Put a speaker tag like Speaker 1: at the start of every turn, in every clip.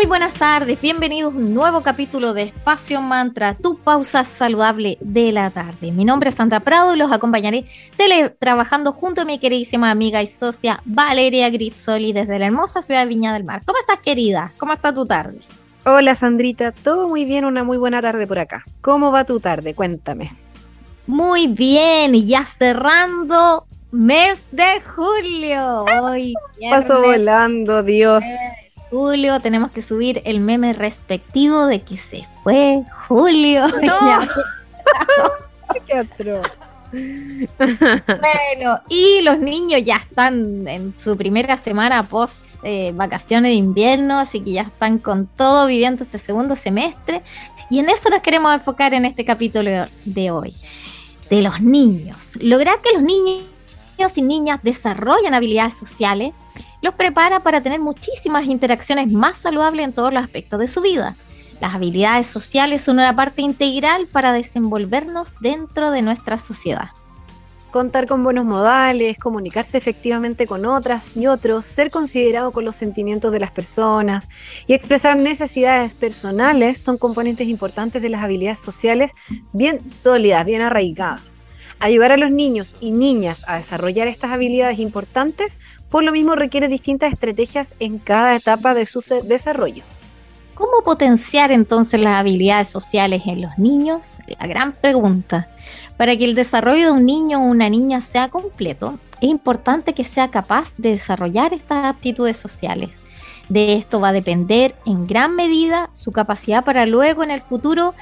Speaker 1: Muy buenas tardes, bienvenidos a un nuevo capítulo de Espacio Mantra, tu pausa saludable de la tarde. Mi nombre es Santa Prado y los acompañaré trabajando junto a mi queridísima amiga y socia Valeria Grisoli desde la hermosa ciudad de Viña del Mar. ¿Cómo estás, querida? ¿Cómo está tu tarde?
Speaker 2: Hola, Sandrita, todo muy bien, una muy buena tarde por acá. ¿Cómo va tu tarde? Cuéntame.
Speaker 1: Muy bien, y ya cerrando mes de julio.
Speaker 2: Hoy, Paso volando, Dios.
Speaker 1: Julio, tenemos que subir el meme respectivo de que se fue Julio.
Speaker 2: No. Qué
Speaker 1: bueno, y los niños ya están en su primera semana post eh, vacaciones de invierno, así que ya están con todo viviendo este segundo semestre. Y en eso nos queremos enfocar en este capítulo de hoy, de los niños. Lograr que los niños y niñas desarrollen habilidades sociales los prepara para tener muchísimas interacciones más saludables en todos los aspectos de su vida. Las habilidades sociales son una parte integral para desenvolvernos dentro de nuestra sociedad.
Speaker 2: Contar con buenos modales, comunicarse efectivamente con otras y otros, ser considerado con los sentimientos de las personas y expresar necesidades personales son componentes importantes de las habilidades sociales bien sólidas, bien arraigadas. Ayudar a los niños y niñas a desarrollar estas habilidades importantes, por lo mismo requiere distintas estrategias en cada etapa de su desarrollo.
Speaker 1: ¿Cómo potenciar entonces las habilidades sociales en los niños? La gran pregunta. Para que el desarrollo de un niño o una niña sea completo, es importante que sea capaz de desarrollar estas aptitudes sociales. De esto va a depender en gran medida su capacidad para luego en el futuro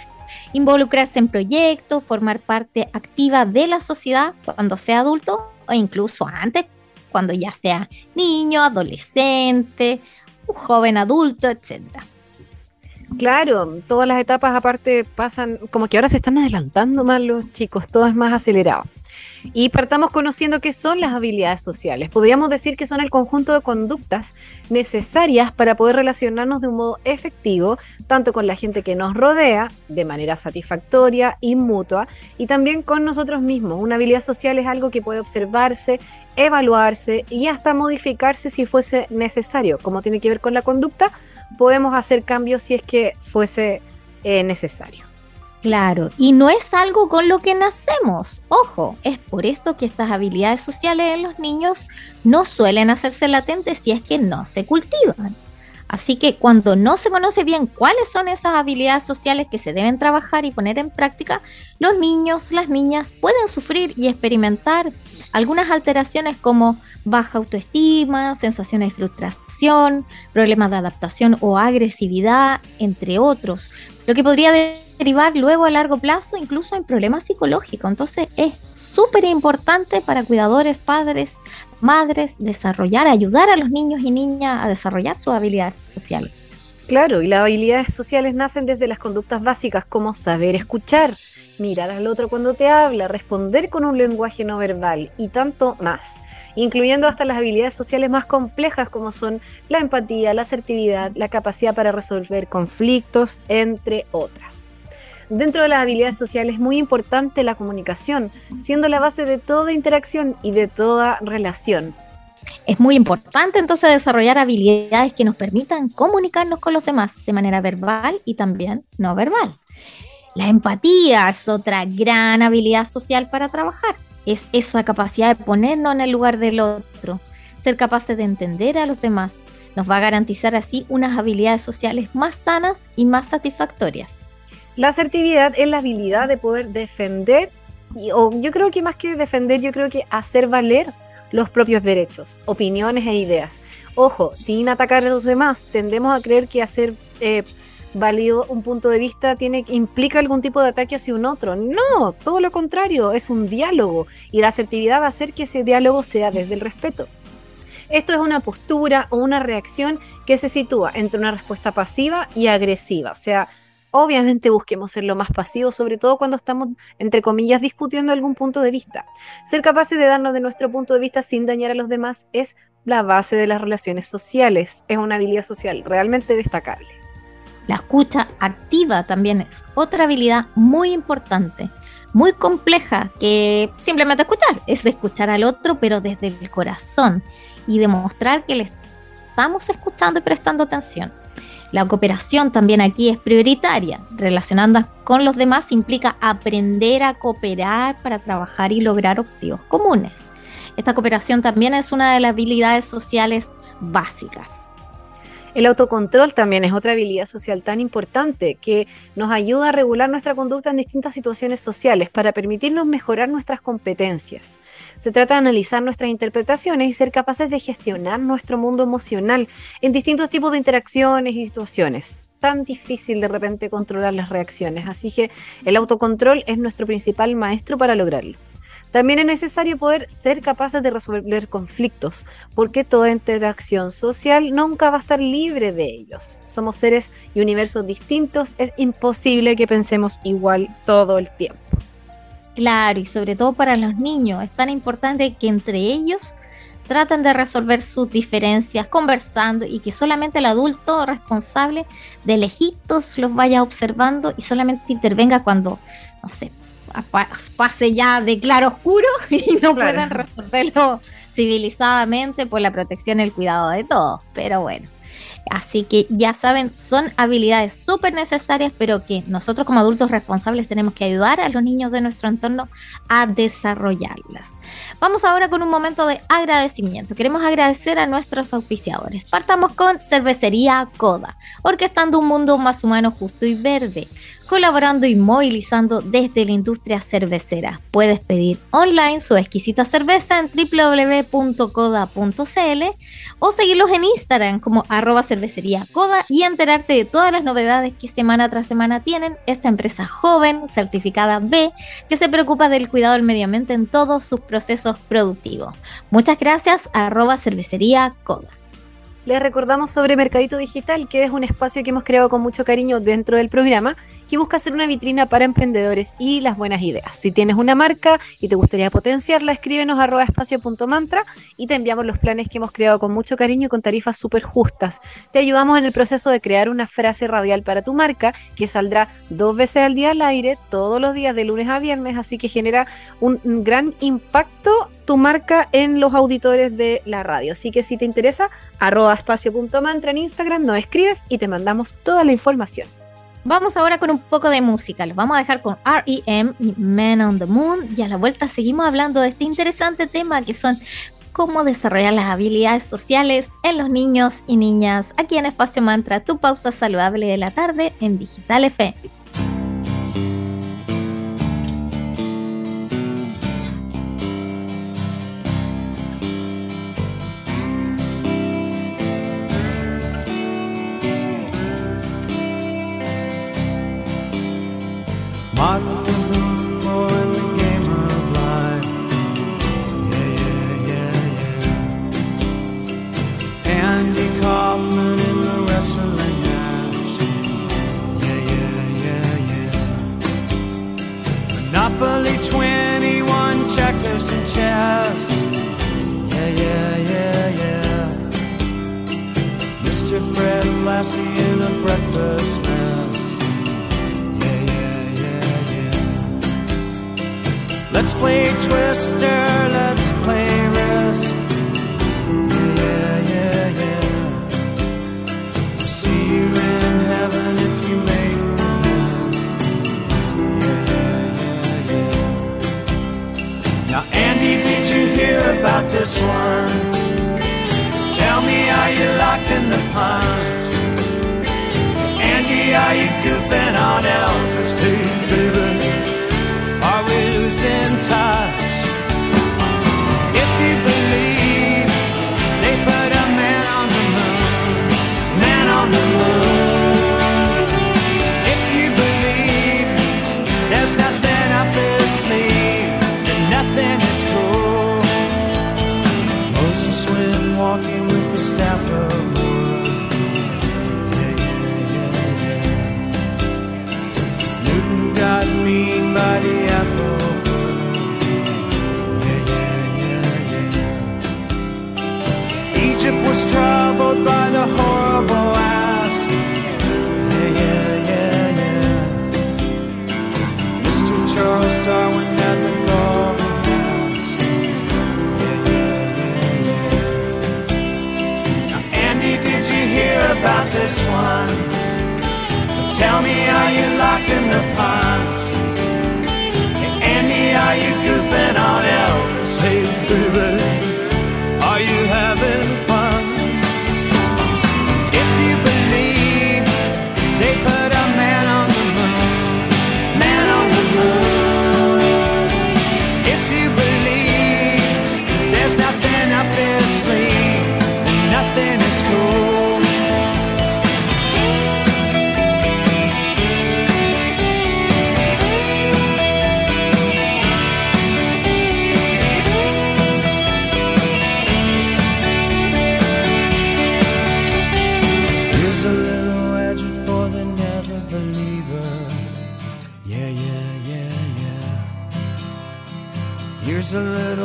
Speaker 1: involucrarse en proyectos, formar parte activa de la sociedad cuando sea adulto o incluso antes, cuando ya sea niño, adolescente, un joven adulto, etcétera.
Speaker 2: Claro, todas las etapas aparte pasan, como que ahora se están adelantando más los chicos, todo es más acelerado. Y partamos conociendo qué son las habilidades sociales. Podríamos decir que son el conjunto de conductas necesarias para poder relacionarnos de un modo efectivo, tanto con la gente que nos rodea, de manera satisfactoria y mutua, y también con nosotros mismos. Una habilidad social es algo que puede observarse, evaluarse y hasta modificarse si fuese necesario. Como tiene que ver con la conducta, podemos hacer cambios si es que fuese eh, necesario.
Speaker 1: Claro, y no es algo con lo que nacemos. Ojo, es por esto que estas habilidades sociales en los niños no suelen hacerse latentes si es que no se cultivan. Así que cuando no se conoce bien cuáles son esas habilidades sociales que se deben trabajar y poner en práctica, los niños, las niñas pueden sufrir y experimentar algunas alteraciones como baja autoestima, sensaciones de frustración, problemas de adaptación o agresividad, entre otros, lo que podría derivar luego a largo plazo incluso en problemas psicológicos. Entonces es súper importante para cuidadores, padres, madres, desarrollar, ayudar a los niños y niñas a desarrollar sus habilidades sociales.
Speaker 2: Claro, y las habilidades sociales nacen desde las conductas básicas como saber escuchar, mirar al otro cuando te habla, responder con un lenguaje no verbal y tanto más, incluyendo hasta las habilidades sociales más complejas como son la empatía, la asertividad, la capacidad para resolver conflictos, entre otras. Dentro de las habilidades sociales es muy importante la comunicación, siendo la base de toda interacción y de toda relación.
Speaker 1: Es muy importante entonces desarrollar habilidades que nos permitan comunicarnos con los demás de manera verbal y también no verbal. La empatía es otra gran habilidad social para trabajar. Es esa capacidad de ponernos en el lugar del otro, ser capaces de entender a los demás. Nos va a garantizar así unas habilidades sociales más sanas y más satisfactorias.
Speaker 2: La asertividad es la habilidad de poder defender, o yo creo que más que defender, yo creo que hacer valer los propios derechos, opiniones e ideas. Ojo, sin atacar a los demás, tendemos a creer que hacer eh, válido un punto de vista tiene implica algún tipo de ataque hacia un otro. No, todo lo contrario, es un diálogo y la asertividad va a hacer que ese diálogo sea desde el respeto. Esto es una postura o una reacción que se sitúa entre una respuesta pasiva y agresiva, o sea, obviamente busquemos ser lo más pasivos, sobre todo cuando estamos, entre comillas, discutiendo algún punto de vista. Ser capaces de darnos de nuestro punto de vista sin dañar a los demás es la base de las relaciones sociales. Es una habilidad social realmente destacable.
Speaker 1: La escucha activa también es otra habilidad muy importante, muy compleja, que simplemente escuchar, es escuchar al otro, pero desde el corazón y demostrar que le estamos escuchando y prestando atención. La cooperación también aquí es prioritaria. Relacionando con los demás implica aprender a cooperar para trabajar y lograr objetivos comunes. Esta cooperación también es una de las habilidades sociales básicas.
Speaker 2: El autocontrol también es otra habilidad social tan importante que nos ayuda a regular nuestra conducta en distintas situaciones sociales para permitirnos mejorar nuestras competencias. Se trata de analizar nuestras interpretaciones y ser capaces de gestionar nuestro mundo emocional en distintos tipos de interacciones y situaciones tan difícil de repente controlar las reacciones. Así que el autocontrol es nuestro principal maestro para lograrlo. También es necesario poder ser capaces de resolver conflictos, porque toda interacción social nunca va a estar libre de ellos. Somos seres y universos distintos, es imposible que pensemos igual todo el tiempo.
Speaker 1: Claro, y sobre todo para los niños, es tan importante que entre ellos traten de resolver sus diferencias conversando y que solamente el adulto responsable de lejitos los vaya observando y solamente intervenga cuando, no sé, pase ya de claro oscuro y no puedan resolverlo civilizadamente por la protección y el cuidado de todos. Pero bueno, Así que ya saben, son habilidades súper necesarias, pero que nosotros como adultos responsables tenemos que ayudar a los niños de nuestro entorno a desarrollarlas. Vamos ahora con un momento de agradecimiento. Queremos agradecer a nuestros auspiciadores. Partamos con Cervecería Coda, orquestando un mundo más humano, justo y verde colaborando y movilizando desde la industria cervecera. Puedes pedir online su exquisita cerveza en www.coda.cl o seguirlos en Instagram como arroba cervecería coda y enterarte de todas las novedades que semana tras semana tienen esta empresa joven, certificada B, que se preocupa del cuidado del medio ambiente en todos sus procesos productivos. Muchas gracias, arroba cervecería coda.
Speaker 2: Les recordamos sobre Mercadito Digital, que es un espacio que hemos creado con mucho cariño dentro del programa, que busca ser una vitrina para emprendedores y las buenas ideas. Si tienes una marca y te gustaría potenciarla, escríbenos arroba espacio.mantra y te enviamos los planes que hemos creado con mucho cariño y con tarifas súper justas. Te ayudamos en el proceso de crear una frase radial para tu marca que saldrá dos veces al día al aire, todos los días de lunes a viernes, así que genera un gran impacto tu marca en los auditores de la radio. Así que si te interesa, arroba espacio.mantra en Instagram, nos escribes y te mandamos toda la información.
Speaker 1: Vamos ahora con un poco de música. Los vamos a dejar con REM y Man on the Moon. Y a la vuelta seguimos hablando de este interesante tema que son cómo desarrollar las habilidades sociales en los niños y niñas. Aquí en Espacio Mantra, tu pausa saludable de la tarde en Digital FM. Martha Rumbo in the game of life. Yeah, yeah, yeah, yeah. Andy Kaufman in the wrestling match. Yeah, yeah, yeah, yeah. Monopoly 21 checkers and chess. Yeah, yeah, yeah, yeah. Mr. Fred Lassie in a breakfast. Let's play Twister, let's play Risk. Yeah, yeah, yeah. See you in heaven if you make the list. Yeah, yeah, yeah. Now, Andy, did you hear about this one? Tell me, are you locked in the punch? Andy, are you goofing on Elvis staff of wood. Yeah, yeah, yeah, yeah. Newton got mean by the apple.
Speaker 3: was troubled by the horrible Tell me, are you locked in the punch? Hey, Andy, are you goofing on Elvis?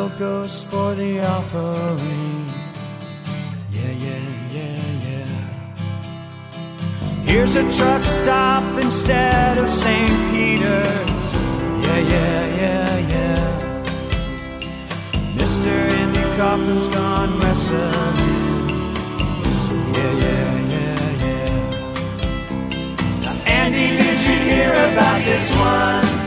Speaker 3: Little ghost for the offering. Yeah, yeah, yeah, yeah. Here's a truck stop instead of St. Peter's. Yeah, yeah, yeah, yeah. Mr. Andy Kaufman's gone wrestling. Yeah, yeah, yeah, yeah. Now, Andy, did you hear about this one?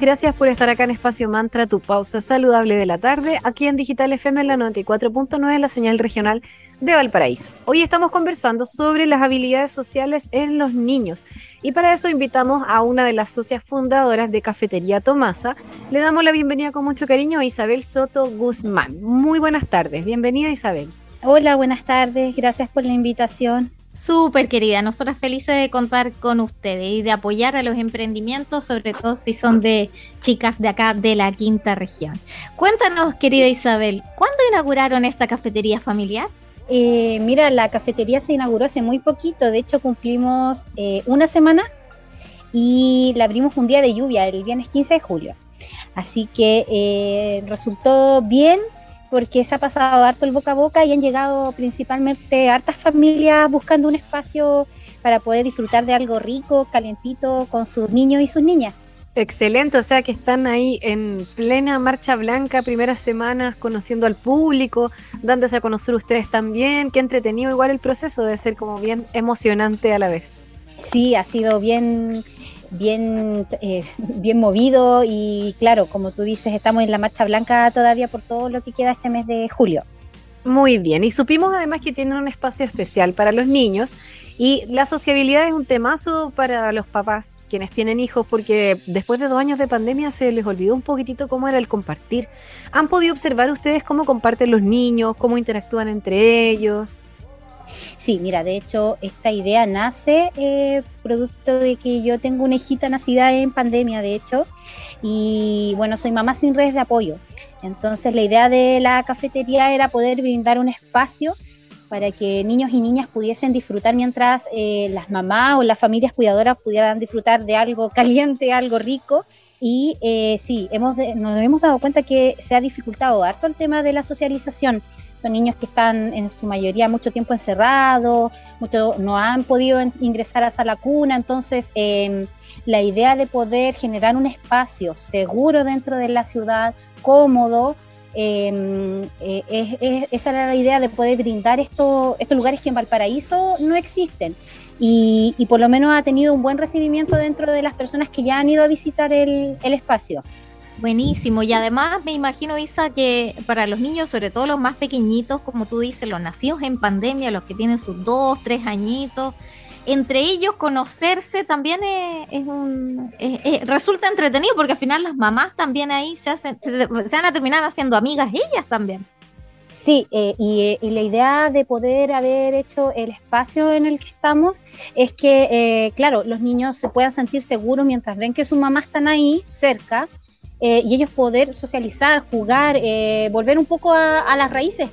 Speaker 2: Gracias por estar acá en Espacio Mantra, tu pausa saludable de la tarde, aquí en Digital FM en la 94.9, la señal regional de Valparaíso. Hoy estamos conversando sobre las habilidades sociales en los niños y para eso invitamos a una de las socias fundadoras de Cafetería Tomasa. Le damos la bienvenida con mucho cariño a Isabel Soto Guzmán. Muy buenas tardes, bienvenida Isabel.
Speaker 4: Hola, buenas tardes, gracias por la invitación.
Speaker 1: Súper querida, nosotras felices de contar con ustedes y de apoyar a los emprendimientos, sobre todo si son de chicas de acá de la quinta región. Cuéntanos, querida Isabel, ¿cuándo inauguraron esta cafetería familiar?
Speaker 4: Eh, mira, la cafetería se inauguró hace muy poquito, de hecho cumplimos eh, una semana y la abrimos un día de lluvia, el viernes 15 de julio. Así que eh, resultó bien porque se ha pasado harto el boca a boca y han llegado principalmente hartas familias buscando un espacio para poder disfrutar de algo rico, calentito con sus niños y sus niñas.
Speaker 2: Excelente, o sea que están ahí en plena marcha blanca, primeras semanas, conociendo al público, dándose a conocer ustedes también. Qué entretenido igual el proceso, debe ser como bien emocionante a la vez.
Speaker 4: Sí, ha sido bien, bien, eh, bien movido y claro, como tú dices, estamos en la marcha blanca todavía por todo lo que queda este mes de julio.
Speaker 2: Muy bien, y supimos además que tienen un espacio especial para los niños y la sociabilidad es un temazo para los papás quienes tienen hijos porque después de dos años de pandemia se les olvidó un poquitito cómo era el compartir. ¿Han podido observar ustedes cómo comparten los niños, cómo interactúan entre ellos?
Speaker 4: Sí, mira, de hecho, esta idea nace eh, producto de que yo tengo una hijita nacida en pandemia, de hecho, y bueno, soy mamá sin redes de apoyo. Entonces, la idea de la cafetería era poder brindar un espacio para que niños y niñas pudiesen disfrutar mientras eh, las mamás o las familias cuidadoras pudieran disfrutar de algo caliente, algo rico. Y eh, sí, hemos nos hemos dado cuenta que se ha dificultado harto el tema de la socialización. Son niños que están en su mayoría mucho tiempo encerrados, mucho, no han podido ingresar a sala cuna, entonces eh, la idea de poder generar un espacio seguro dentro de la ciudad, cómodo, eh, eh, es- es- esa era la idea de poder brindar esto, estos lugares que en Valparaíso no existen. Y, y por lo menos ha tenido un buen recibimiento dentro de las personas que ya han ido a visitar el, el espacio.
Speaker 1: Buenísimo. Y además me imagino, Isa, que para los niños, sobre todo los más pequeñitos, como tú dices, los nacidos en pandemia, los que tienen sus dos, tres añitos, entre ellos conocerse también es, es un es- es- resulta entretenido porque al final las mamás también ahí se hacen se, van a terminar haciendo amigas ellas también.
Speaker 4: Sí, eh, y, eh, y la idea de poder haber hecho el espacio en el que estamos es que, eh, claro, los niños se puedan sentir seguros mientras ven que sus mamás están ahí cerca eh, y ellos poder socializar, jugar, eh, volver un poco a, a las raíces.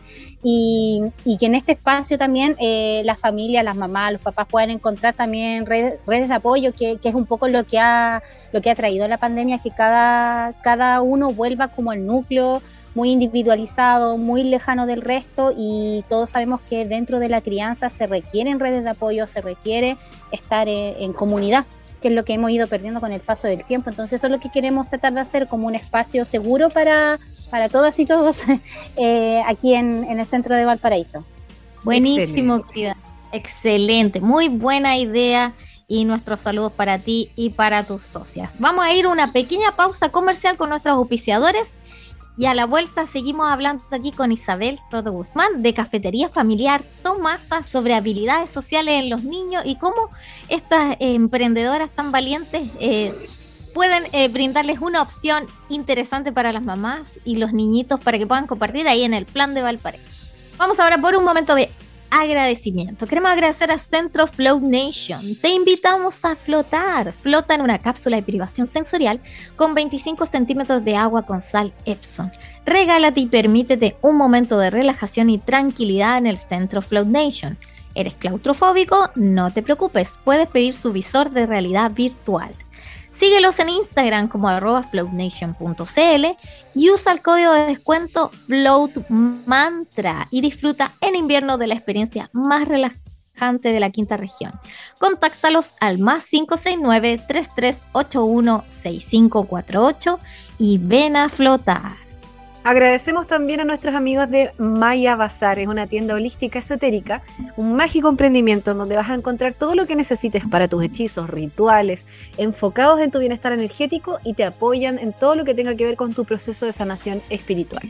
Speaker 4: Y, y que en este espacio también eh, las familias, las mamás, los papás puedan encontrar también redes, redes de apoyo, que, que es un poco lo que ha, lo que ha traído la pandemia, que cada, cada uno vuelva como el núcleo muy individualizado, muy lejano del resto y todos sabemos que dentro de la crianza se requieren redes de apoyo, se requiere estar en, en comunidad, que es lo que hemos ido perdiendo con el paso del tiempo. Entonces eso es lo que queremos tratar de hacer como un espacio seguro para, para todas y todos eh, aquí en, en el centro de Valparaíso.
Speaker 1: Buenísimo, querida. Excelente, muy buena idea y nuestros saludos para ti y para tus socias. Vamos a ir a una pequeña pausa comercial con nuestros auspiciadores y a la vuelta seguimos hablando aquí con Isabel Soto Guzmán de Cafetería Familiar Tomasa sobre habilidades sociales en los niños y cómo estas emprendedoras tan valientes eh, pueden eh, brindarles una opción interesante para las mamás y los niñitos para que puedan compartir ahí en el plan de Valparaíso. Vamos ahora por un momento de agradecimiento. Queremos agradecer a Centro Float Nation. Te invitamos a flotar. Flota en una cápsula de privación sensorial con 25 centímetros de agua con sal Epson. Regálate y permítete un momento de relajación y tranquilidad en el Centro Float Nation. ¿Eres claustrofóbico? No te preocupes, puedes pedir su visor de realidad virtual. Síguelos en Instagram como arroba floatnation.cl y usa el código de descuento FLOATMANTRA y disfruta en invierno de la experiencia más relajante de la quinta región. Contáctalos al más 569-3381-6548 y ven a flotar.
Speaker 2: Agradecemos también a nuestros amigos de Maya Bazar, es una tienda holística esotérica, un mágico emprendimiento en donde vas a encontrar todo lo que necesites para tus hechizos, rituales, enfocados en tu bienestar energético y te apoyan en todo lo que tenga que ver con tu proceso de sanación espiritual.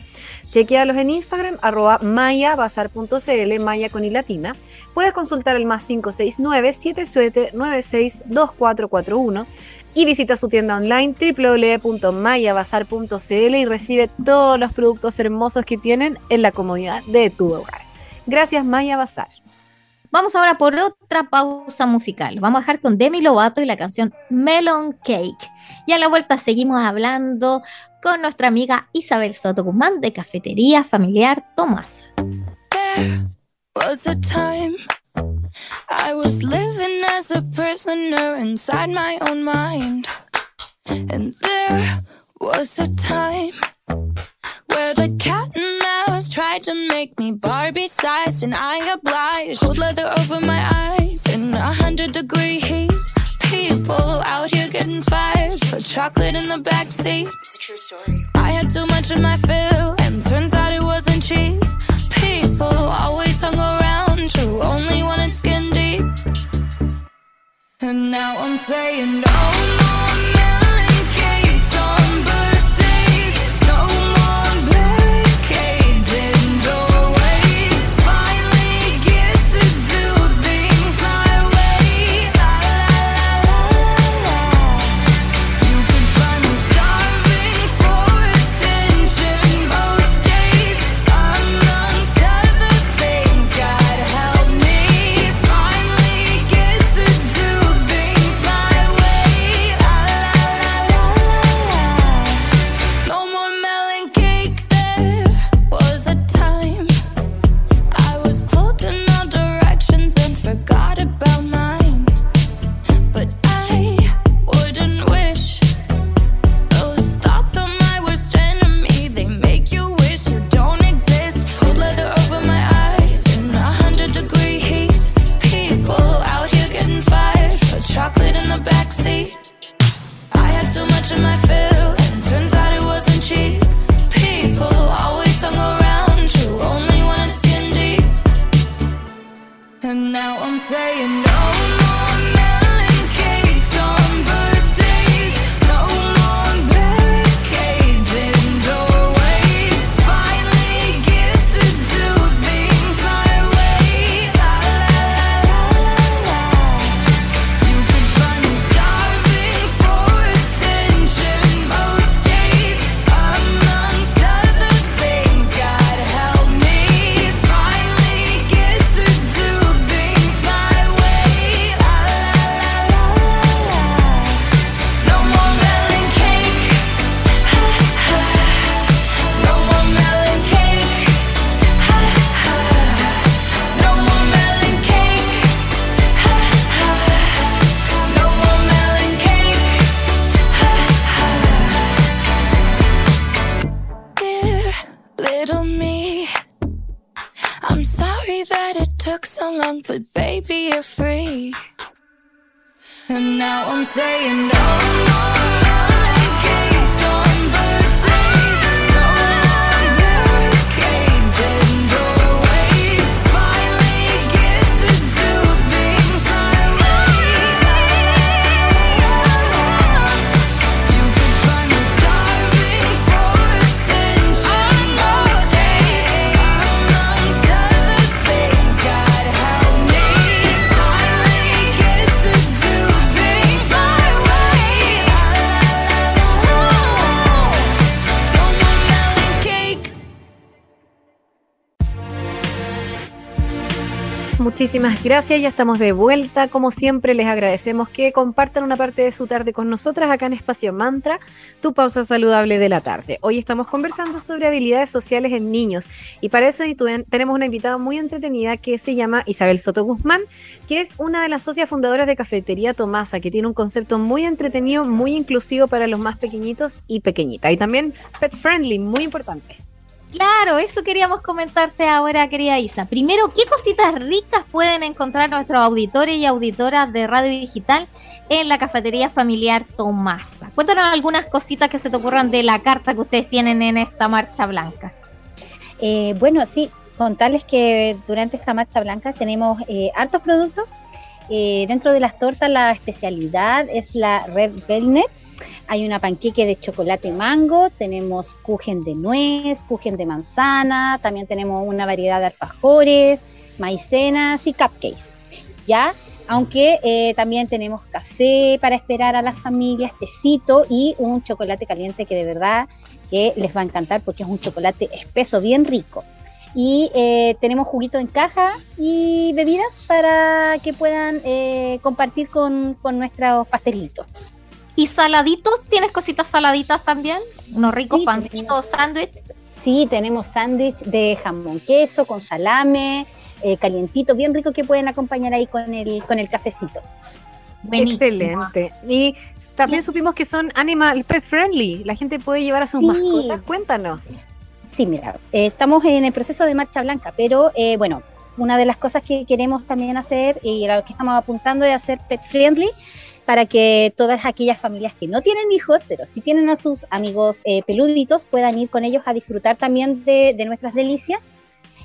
Speaker 2: Chequealos en Instagram, arroba mayabazar.cl, maya con y latina. Puedes consultar el más 569-7796-2441 y visita su tienda online www.mayabazar.cl y recibe todos los productos hermosos que tienen en la comodidad de tu hogar. Gracias Maya Bazar.
Speaker 1: Vamos ahora por otra pausa musical. Vamos a dejar con Demi Lovato y la canción Melon Cake. Y a la vuelta seguimos hablando con nuestra amiga Isabel Soto Guzmán de Cafetería Familiar Tomás.
Speaker 5: There was a time I was living as a prisoner inside my own mind. And there was a time where the cat and mouse tried to make me Barbie sized, and I obliged. Cold leather over my eyes in a hundred degree heat. People out here getting fired for chocolate in the backseat. It's a true story. I had too much of my fill, and turns out it wasn't cheap. People always hung around, true, only wanted skin deep. And now I'm saying oh, no more but baby, you're free. And now I'm saying no more
Speaker 2: Muchísimas gracias, ya estamos de vuelta. Como siempre, les agradecemos que compartan una parte de su tarde con nosotras acá en Espacio Mantra, tu pausa saludable de la tarde. Hoy estamos conversando sobre habilidades sociales en niños y para eso tenemos una invitada muy entretenida que se llama Isabel Soto Guzmán, que es una de las socias fundadoras de Cafetería Tomasa, que tiene un concepto muy entretenido, muy inclusivo para los más pequeñitos y pequeñitas. Y también pet friendly, muy importante.
Speaker 1: Claro, eso queríamos comentarte ahora, querida Isa. Primero, ¿qué cositas ricas pueden encontrar nuestros auditores y auditoras de Radio Digital en la cafetería familiar Tomasa? Cuéntanos algunas cositas que se te ocurran de la carta que ustedes tienen en esta marcha blanca.
Speaker 4: Eh, bueno, sí, contarles que durante esta marcha blanca tenemos eh, hartos productos. Eh, dentro de las tortas la especialidad es la Red Velvet. Hay una panqueque de chocolate mango, tenemos kuchen de nuez, kuchen de manzana, también tenemos una variedad de alfajores, maicenas y cupcakes. ¿Ya? Aunque eh, también tenemos café para esperar a las familias, tecito y un chocolate caliente que de verdad que les va a encantar porque es un chocolate espeso, bien rico. Y eh, tenemos juguito en caja y bebidas para que puedan eh, compartir con, con nuestros pastelitos.
Speaker 1: ¿Y saladitos? ¿Tienes cositas saladitas también? Unos ricos
Speaker 4: Sí,
Speaker 1: pancitos, sándwich.
Speaker 4: Sí, tenemos sándwich de jamón queso con salame, eh, calientito, bien rico que pueden acompañar ahí con el, con el cafecito.
Speaker 1: Buenísimo.
Speaker 2: Excelente. Y también supimos que son animal pet friendly. La gente puede llevar a sus
Speaker 4: Sí.
Speaker 2: mascotas. Cuéntanos.
Speaker 4: Sí, mira, eh, estamos en el proceso de marcha blanca, pero eh, bueno, una de las cosas que queremos también hacer y a lo que estamos apuntando es hacer pet friendly para que todas aquellas familias que no tienen hijos, pero sí tienen a sus amigos eh, peluditos, puedan ir con ellos a disfrutar también de, nuestras delicias.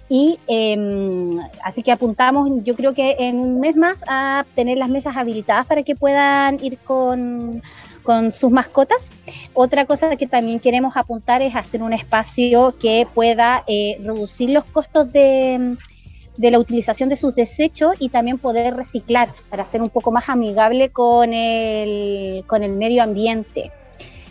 Speaker 4: Y eh, así que apuntamos, yo creo que en un mes más, a tener las mesas habilitadas para que puedan ir con, con sus mascotas. Otra cosa que también queremos apuntar es hacer un espacio que pueda eh, reducir los costos de, de la utilización de sus desechos y también poder reciclar para ser un poco más amigable con el, con el medio ambiente.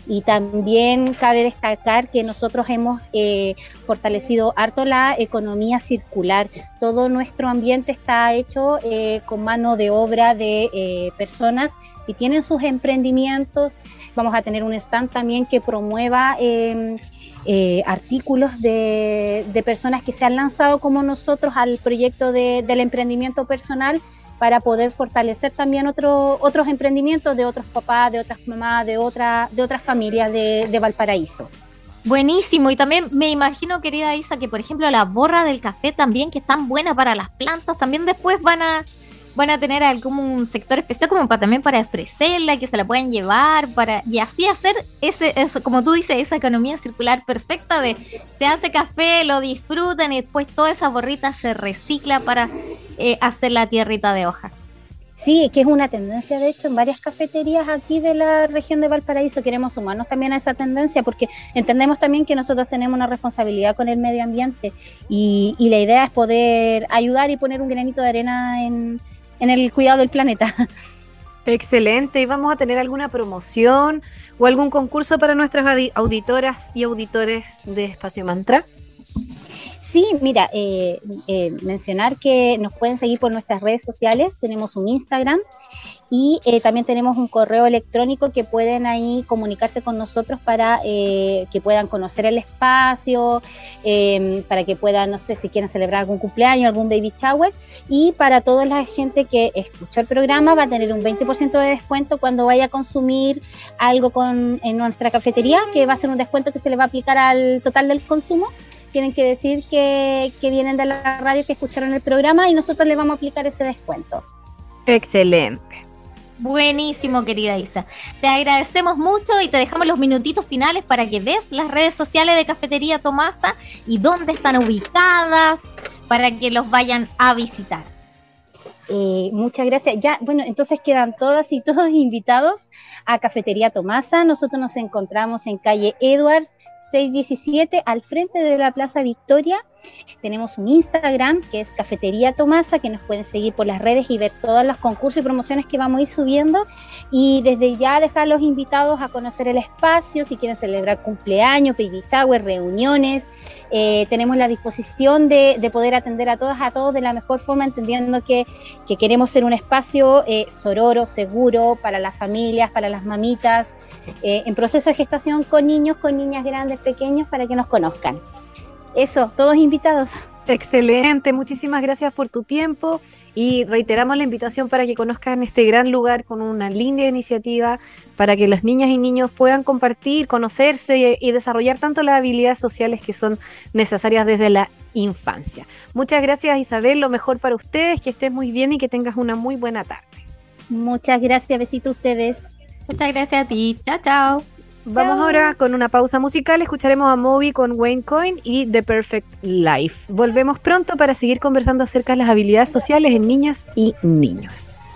Speaker 4: Y también cabe destacar que nosotros hemos eh, fortalecido harto la economía circular. Todo nuestro ambiente está hecho eh, con mano de obra de eh, personas que tienen sus emprendimientos. Vamos a tener un stand también que promueva eh, artículos de, de personas que se han lanzado como nosotros al proyecto de- del emprendimiento personal para poder fortalecer también otro- otros emprendimientos de otros papás, de otras mamás, de, otra, de otras familias de, de Valparaíso.
Speaker 1: Buenísimo. Y también me imagino, querida Isa, que por ejemplo la borra del café también, que es tan buena para las plantas, también después van a van a tener algún sector especial como para también para ofrecerla, que se la puedan llevar, para y así hacer ese, como tú dices, esa economía circular perfecta de se hace café, lo disfrutan y después toda esa borrita se recicla para eh, hacer la tierrita de hoja.
Speaker 4: Sí, que es una tendencia, de hecho, en varias cafeterías aquí de la región de Valparaíso. Queremos sumarnos también a esa tendencia porque entendemos también que nosotros tenemos una responsabilidad con el medio ambiente y, y la idea es poder ayudar y poner un granito de arena en, en el cuidado del planeta.
Speaker 2: Excelente. ¿Y vamos a tener alguna promoción o algún concurso para nuestras audi- auditoras y auditores de Espacio Mantra?
Speaker 4: Sí, mira, eh, eh, mencionar que nos pueden seguir por nuestras redes sociales. Tenemos un Instagram y eh, también tenemos un correo electrónico que pueden ahí comunicarse con nosotros para eh, que puedan conocer el espacio, eh, para que puedan, no sé, si quieren celebrar algún cumpleaños, algún baby shower. Y para toda la gente que escuchó el programa va a tener un 20% de descuento cuando vaya a consumir algo con, en nuestra cafetería, que va a ser un descuento que se le va a aplicar al total del consumo tienen que decir que, que, vienen de la radio, que escucharon el programa y nosotros le vamos a aplicar ese descuento.
Speaker 2: Excelente.
Speaker 1: Buenísimo, querida Isa. Te agradecemos mucho y te dejamos los minutitos finales para que des las redes sociales de Cafetería Tomasa y dónde están ubicadas para que los vayan a visitar.
Speaker 4: Eh, muchas gracias. Ya, bueno, entonces quedan todas y todos invitados a Cafetería Tomasa. Nosotros nos encontramos en calle Edwards 617 al frente de la Plaza Victoria. Tenemos un Instagram que es Cafetería Tomasa, que nos pueden seguir por las redes y ver todos los concursos y promociones que vamos a ir subiendo. Y desde ya dejar los invitados a conocer el espacio, si quieren celebrar cumpleaños, baby shower, reuniones. Eh, tenemos la disposición de, de, poder atender a todas, a todos de la mejor forma, entendiendo que, que queremos ser un espacio eh, sororo, seguro para las familias, para las mamitas, eh, en proceso de gestación con niños, con niñas grandes, pequeños, para que nos conozcan. Eso, todos invitados.
Speaker 2: Excelente, muchísimas gracias por tu tiempo y reiteramos la invitación para que conozcan este gran lugar con una linda iniciativa para que las niñas y niños puedan compartir, conocerse y, y desarrollar tanto las habilidades sociales que son necesarias desde la infancia. Muchas gracias Isabel, lo mejor para ustedes, que estés muy bien y que tengas una muy buena tarde.
Speaker 4: Muchas gracias, besito a ustedes.
Speaker 1: Muchas gracias a ti, chao, chao.
Speaker 2: Vamos
Speaker 4: Chao.
Speaker 2: ahora con una pausa musical. Escucharemos a Moby con Wayne Coyne y The Perfect Life. Volvemos pronto para seguir conversando acerca de las habilidades sociales en niñas y niños.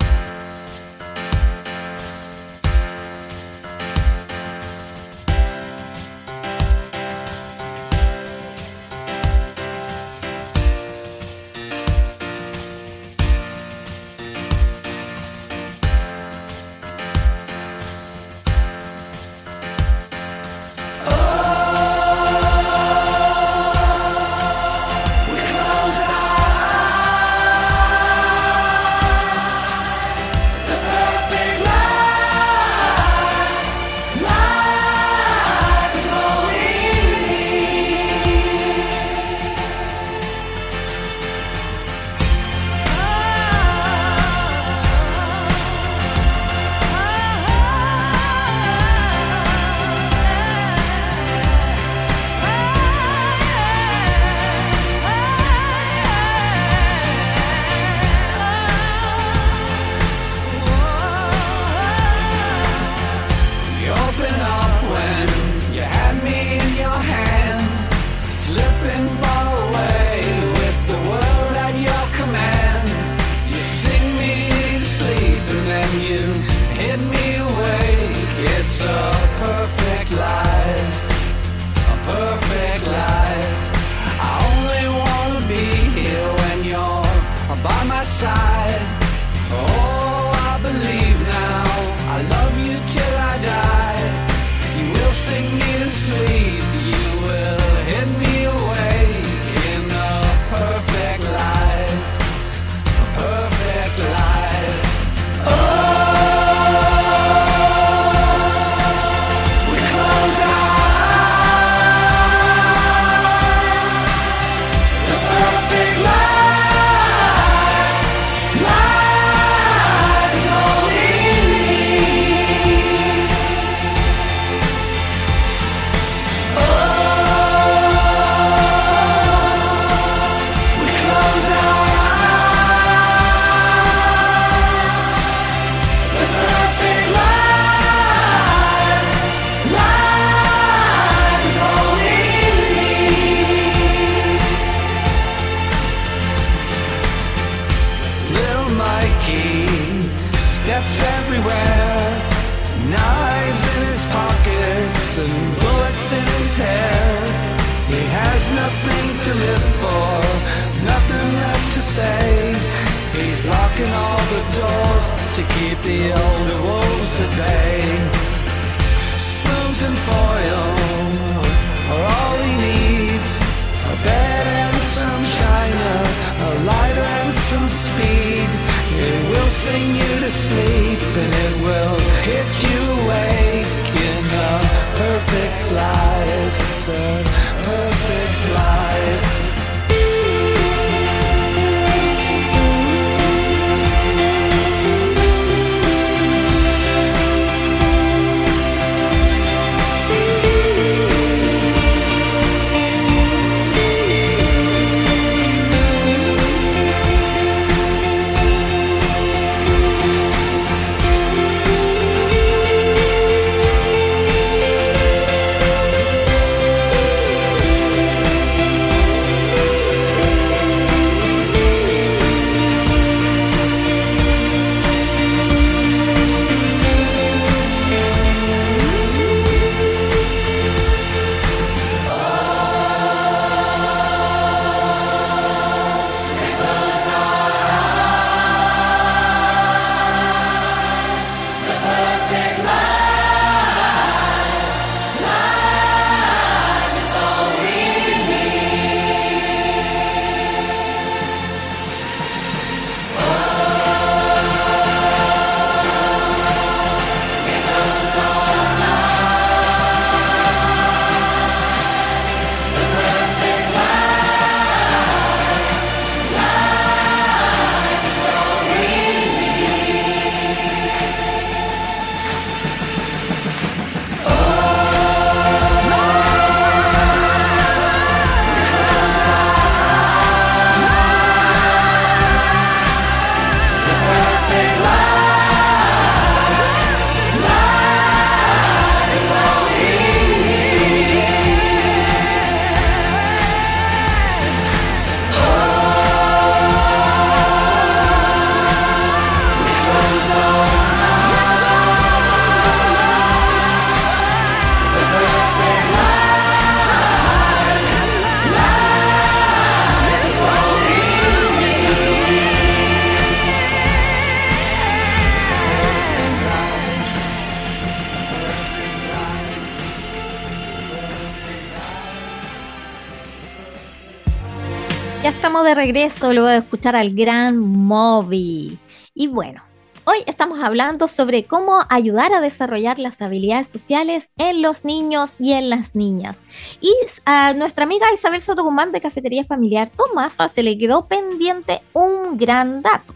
Speaker 1: Regreso luego de escuchar al gran Moby. Y bueno, hoy estamos hablando sobre cómo ayudar a desarrollar las habilidades sociales en los niños y en las niñas. Y a nuestra amiga Isabel Sotogumán de Cafetería Familiar Tomasa se le quedó pendiente un gran dato.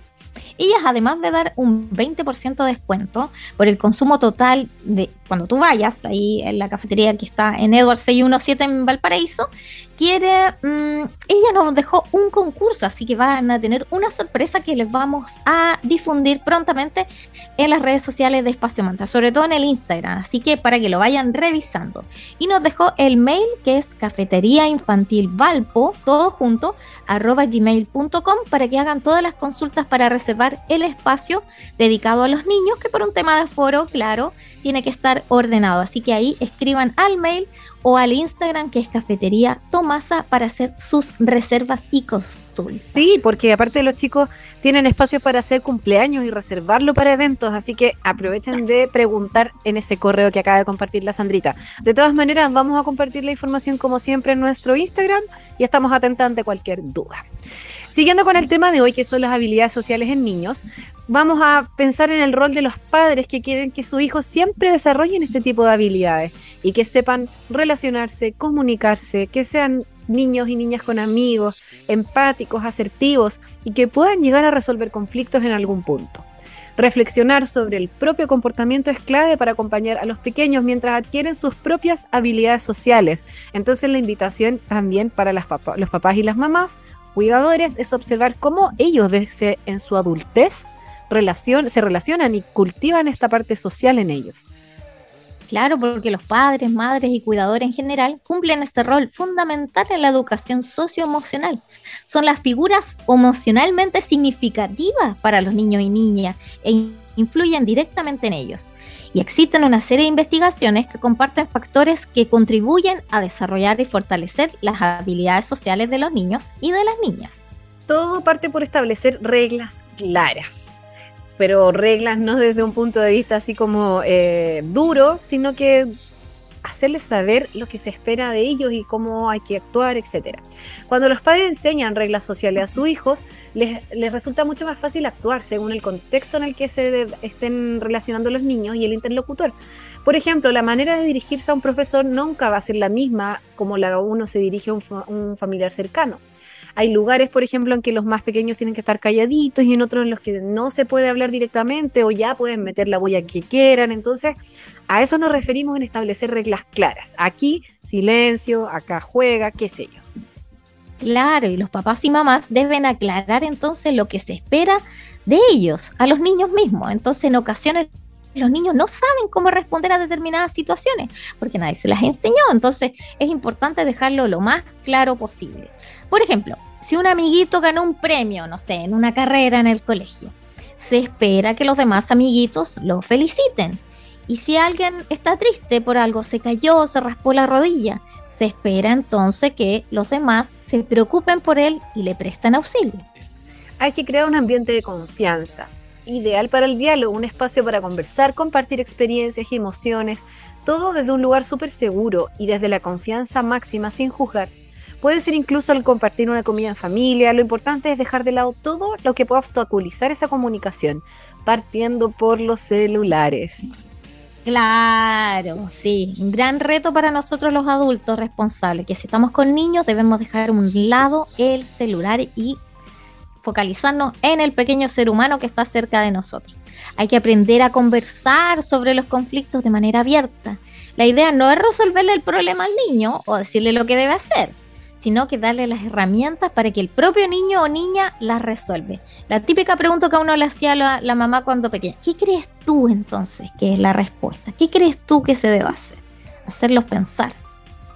Speaker 1: Ellas, además de dar un 20% de descuento por el consumo total de cuando tú vayas ahí en la cafetería que está en Edward 617 en Valparaíso, quiere, mm, ella nos dejó un concurso, así que van a tener una sorpresa que les vamos a difundir prontamente en las redes sociales de Espacio Mantra, sobre todo en el Instagram, así que para que lo vayan revisando. Y nos dejó el mail que es cafetería infantil valpo, todo junto, arroba gmail.com para que hagan todas las consultas para reservar el espacio dedicado a los niños, que por un tema de foro, claro, tiene que estar ordenado. Así que ahí escriban al mail o al Instagram que es Cafetería Tomasa para hacer sus reservas y consultas.
Speaker 2: Sí, porque aparte los chicos tienen espacio para hacer cumpleaños y reservarlo para eventos, así que aprovechen de preguntar en ese correo que acaba de compartir la Sandrita. De todas maneras, vamos a compartir la información como siempre en nuestro Instagram y estamos atentos ante cualquier duda. Siguiendo con el tema de hoy, que son las habilidades sociales en niños, vamos a pensar en el rol de los padres que quieren que sus hijos siempre desarrollen este tipo de habilidades y que sepan relacionarse, comunicarse, que sean niños y niñas con amigos, empáticos, asertivos y que puedan llegar a resolver conflictos en algún punto. Reflexionar sobre el propio comportamiento es clave para acompañar a los pequeños mientras adquieren sus propias habilidades sociales. Entonces la invitación también para las papa- los papás y las mamás, cuidadores, es observar cómo ellos desde en su adultez se relacionan y cultivan esta parte social en ellos.
Speaker 1: Claro, porque los padres, madres y cuidadores en general cumplen ese rol fundamental en la educación socioemocional. Son las figuras emocionalmente significativas para los niños y niñas e influyen directamente en ellos. Y existen una serie de investigaciones que comparten factores que contribuyen a desarrollar y fortalecer las habilidades sociales de los niños y de las niñas.
Speaker 2: Todo parte por establecer reglas claras, pero reglas no desde un punto de vista así como eh, duro, sino que hacerles saber lo que se espera de ellos y cómo hay que actuar, etcétera. Cuando los padres enseñan reglas sociales a sus hijos, les, les resulta mucho más fácil actuar según el contexto en el que se de- estén relacionando los niños y el interlocutor. Por ejemplo, la manera de dirigirse a un profesor nunca va a ser la misma como la uno se dirige a un, fa- un familiar cercano. Hay lugares, por ejemplo, en que los más pequeños tienen que estar calladitos y en otros en los que no se puede hablar directamente o ya pueden meter la bulla que quieran. Entonces, a eso nos referimos en establecer reglas claras. Aquí, silencio, acá juega, qué sé yo.
Speaker 1: Claro, y los papás y mamás deben aclarar entonces lo que se espera de ellos, a los niños mismos. Entonces, en ocasiones los niños no saben cómo responder a determinadas situaciones porque nadie se las enseñó. Entonces, es importante dejarlo lo más claro posible. Por ejemplo, si un amiguito ganó un premio, no sé, en una carrera en el colegio, se espera que los demás amiguitos lo feliciten. Y si alguien está triste por algo, se cayó, se raspó la rodilla, se espera entonces que los demás se preocupen por él y le presten auxilio.
Speaker 2: Hay que crear un ambiente de confianza, ideal para el diálogo, un espacio para conversar, compartir experiencias y emociones, todo desde un lugar súper seguro y desde la confianza máxima sin juzgar. Puede ser incluso el compartir una comida en familia, lo importante es dejar de lado todo lo que pueda obstaculizar esa comunicación, partiendo por los celulares.
Speaker 1: Claro, sí, un gran reto para nosotros los adultos responsables, que si estamos con niños debemos dejar a un lado el celular y focalizarnos en el pequeño ser humano que está cerca de nosotros. Hay que aprender a conversar sobre los conflictos de manera abierta. La idea no es resolverle el problema al niño o decirle lo que debe hacer, sino que darle las herramientas para que el propio niño o niña las resuelve. La típica pregunta que a uno le hacía la, la mamá cuando pequeña, ¿qué crees tú entonces que es la respuesta? ¿Qué crees tú que se debe hacer? Hacerlos pensar.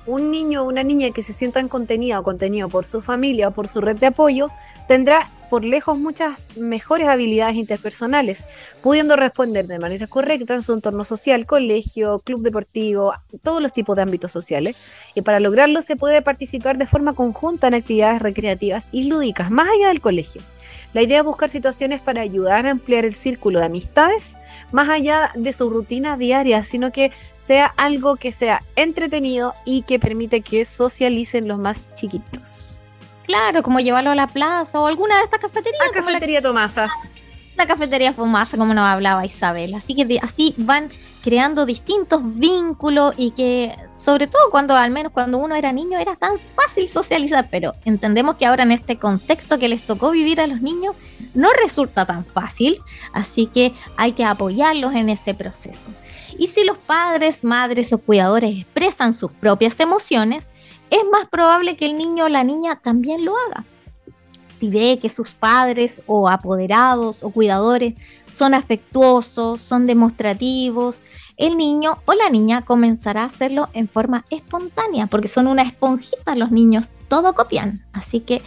Speaker 2: un niño o una niña que se sientan contenida o contenido por su familia o por su red de apoyo tendrá por lejos muchas mejores habilidades interpersonales, pudiendo responder de manera correcta en su entorno social, colegio, club deportivo, todos los tipos de ámbitos sociales. Y para lograrlo se puede participar de forma conjunta en actividades recreativas y lúdicas, más allá del colegio. La idea es buscar situaciones para ayudar a ampliar el círculo de amistades, más allá de su rutina diaria, sino que sea algo que sea entretenido y que permite que socialicen los más chiquitos.
Speaker 1: Claro, como llevarlo a la plaza o alguna de estas cafeterías.
Speaker 2: Ah,
Speaker 1: la-
Speaker 2: cafetería Tomasa.
Speaker 1: la cafetería Fumasa, como nos hablaba Isabel. Así que de- así van creando distintos vínculos y que, sobre todo cuando, al menos cuando uno era niño, era tan fácil socializar, pero entendemos que ahora en este contexto que les tocó vivir a los niños, no resulta tan fácil, así que hay que apoyarlos en ese proceso. Y si los padres, madres o cuidadores expresan sus propias emociones, es más probable que el niño o la niña también lo haga si ve que sus padres o apoderados o cuidadores son afectuosos, son demostrativos, el niño o la niña comenzará a hacerlo en forma espontánea, porque son una esponjita los niños, todo copian. Así que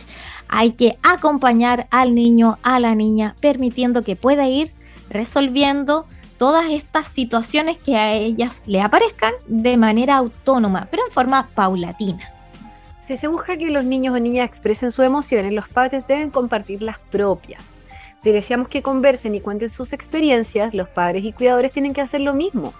Speaker 1: hay que acompañar al niño, a la niña, permitiendo que pueda ir resolviendo todas estas situaciones que a ellas le aparezcan de manera autónoma, pero en forma paulatina.
Speaker 2: Si se busca que los niños o niñas expresen sus emociones, los padres deben compartir las propias. Si deseamos que conversen y cuenten sus experiencias, los padres y cuidadores tienen que hacer lo mismo.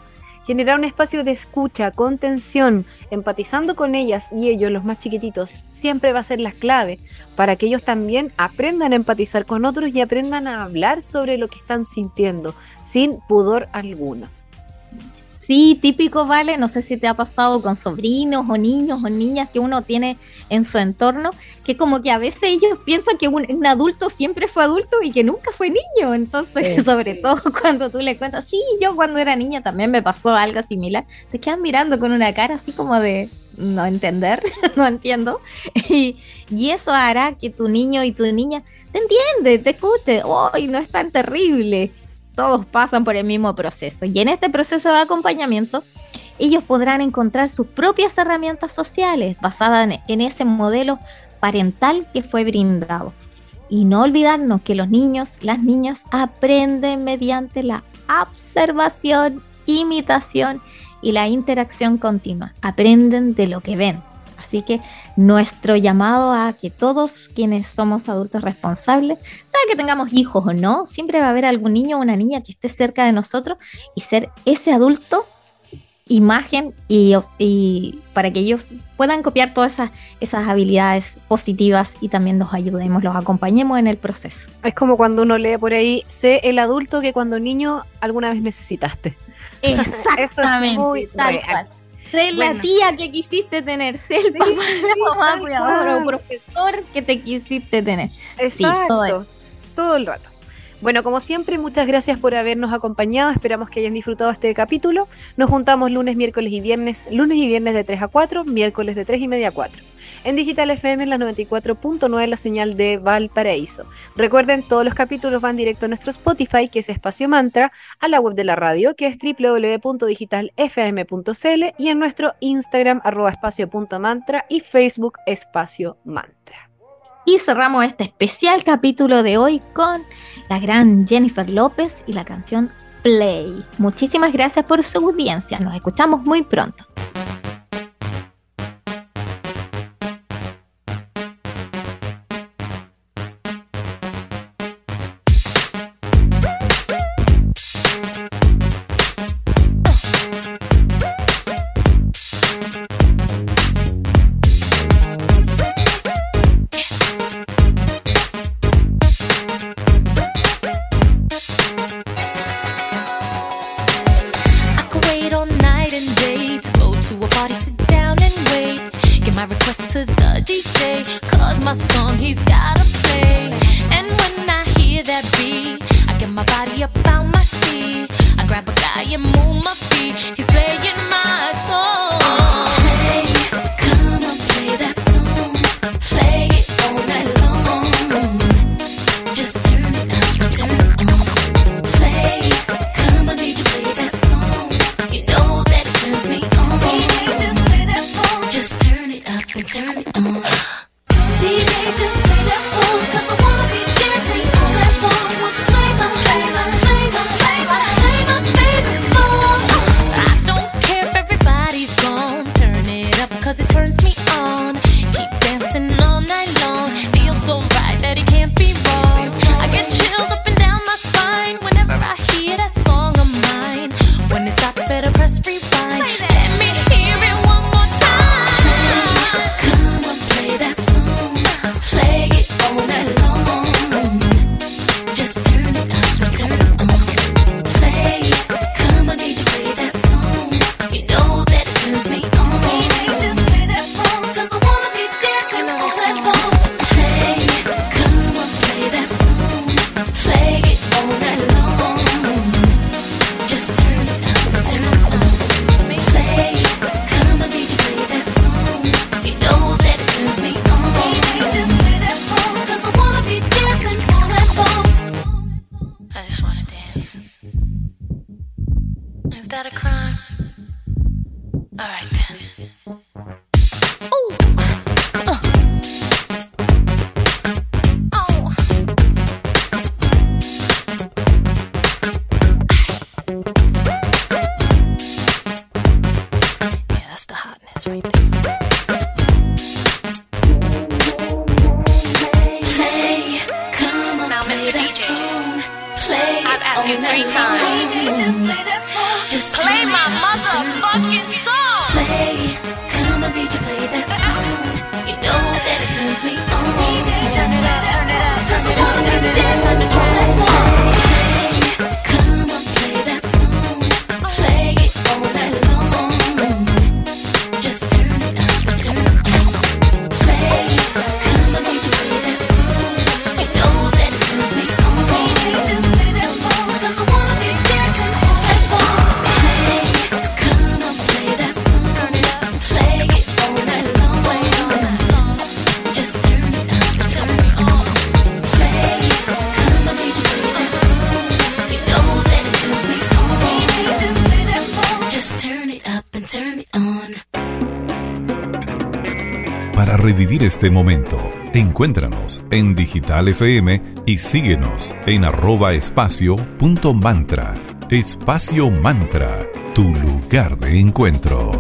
Speaker 2: Generar un espacio de escucha, contención, empatizando con ellas y ellos, los más chiquititos, siempre va a ser la clave para que ellos también aprendan a empatizar con otros y aprendan a hablar sobre lo que están sintiendo, sin pudor alguno.
Speaker 1: Sí, típico, vale. No sé si te ha pasado con sobrinos o niños o niñas que uno tiene en su entorno, que como que a veces ellos piensan que un, un adulto siempre fue adulto y que nunca fue niño. Entonces,
Speaker 2: Sí.
Speaker 1: sobre todo cuando tú le cuentas, sí, yo cuando era niña también me pasó algo similar, te quedan mirando con una cara así como de no entender, no entiendo. Y, y eso hará que tu niño y tu niña te entiende, te escuche. ¡Ay, no es tan terrible! Todos pasan por el mismo proceso. Y en este proceso de acompañamiento, ellos podrán encontrar sus propias herramientas sociales basadas en, en ese modelo parental que fue brindado. Y no olvidarnos que los niños, las niñas aprenden mediante la observación, imitación y la interacción continua. Aprenden de lo que ven.
Speaker 6: Así que nuestro llamado a que todos quienes somos adultos responsables, sea que tengamos hijos o no, siempre va a haber algún niño o una niña que esté cerca de nosotros y ser ese adulto imagen y, y para que ellos puedan copiar todas esas, esas habilidades positivas y también los ayudemos, los acompañemos en el proceso.
Speaker 2: Es como cuando uno lee por ahí, sé el adulto que cuando niño alguna vez necesitaste.
Speaker 6: Exactamente,
Speaker 2: muy
Speaker 6: tal
Speaker 2: real.
Speaker 6: cual. Ser la tía que quisiste tener, ser el
Speaker 2: Sí,
Speaker 6: papá,
Speaker 2: sí,
Speaker 6: la mamá cuidador o profesor que te quisiste tener.
Speaker 2: Exacto.
Speaker 6: todo
Speaker 2: todo, el rato. Bueno, como siempre, muchas gracias por habernos acompañado. Esperamos que hayan disfrutado este capítulo. Nos juntamos lunes, miércoles y viernes. Lunes y viernes de 3 a 4, miércoles de 3 y media a 4. En Digital FM en la 94.9 la señal de Valparaíso. Recuerden, todos los capítulos van directo a nuestro Spotify, que es Espacio Mantra, a la web de la radio, que es www.digitalfm.cl y en nuestro Instagram, arroba espacio.mantra y Facebook Espacio Mantra.
Speaker 6: Y cerramos este especial capítulo de hoy con la gran Jennifer López y la canción Play. Muchísimas gracias por su audiencia. Nos escuchamos muy pronto.
Speaker 7: Este momento, encuéntranos en Digital FM y síguenos en arroba espacio punto mantra. Espacio Mantra, tu lugar de encuentro.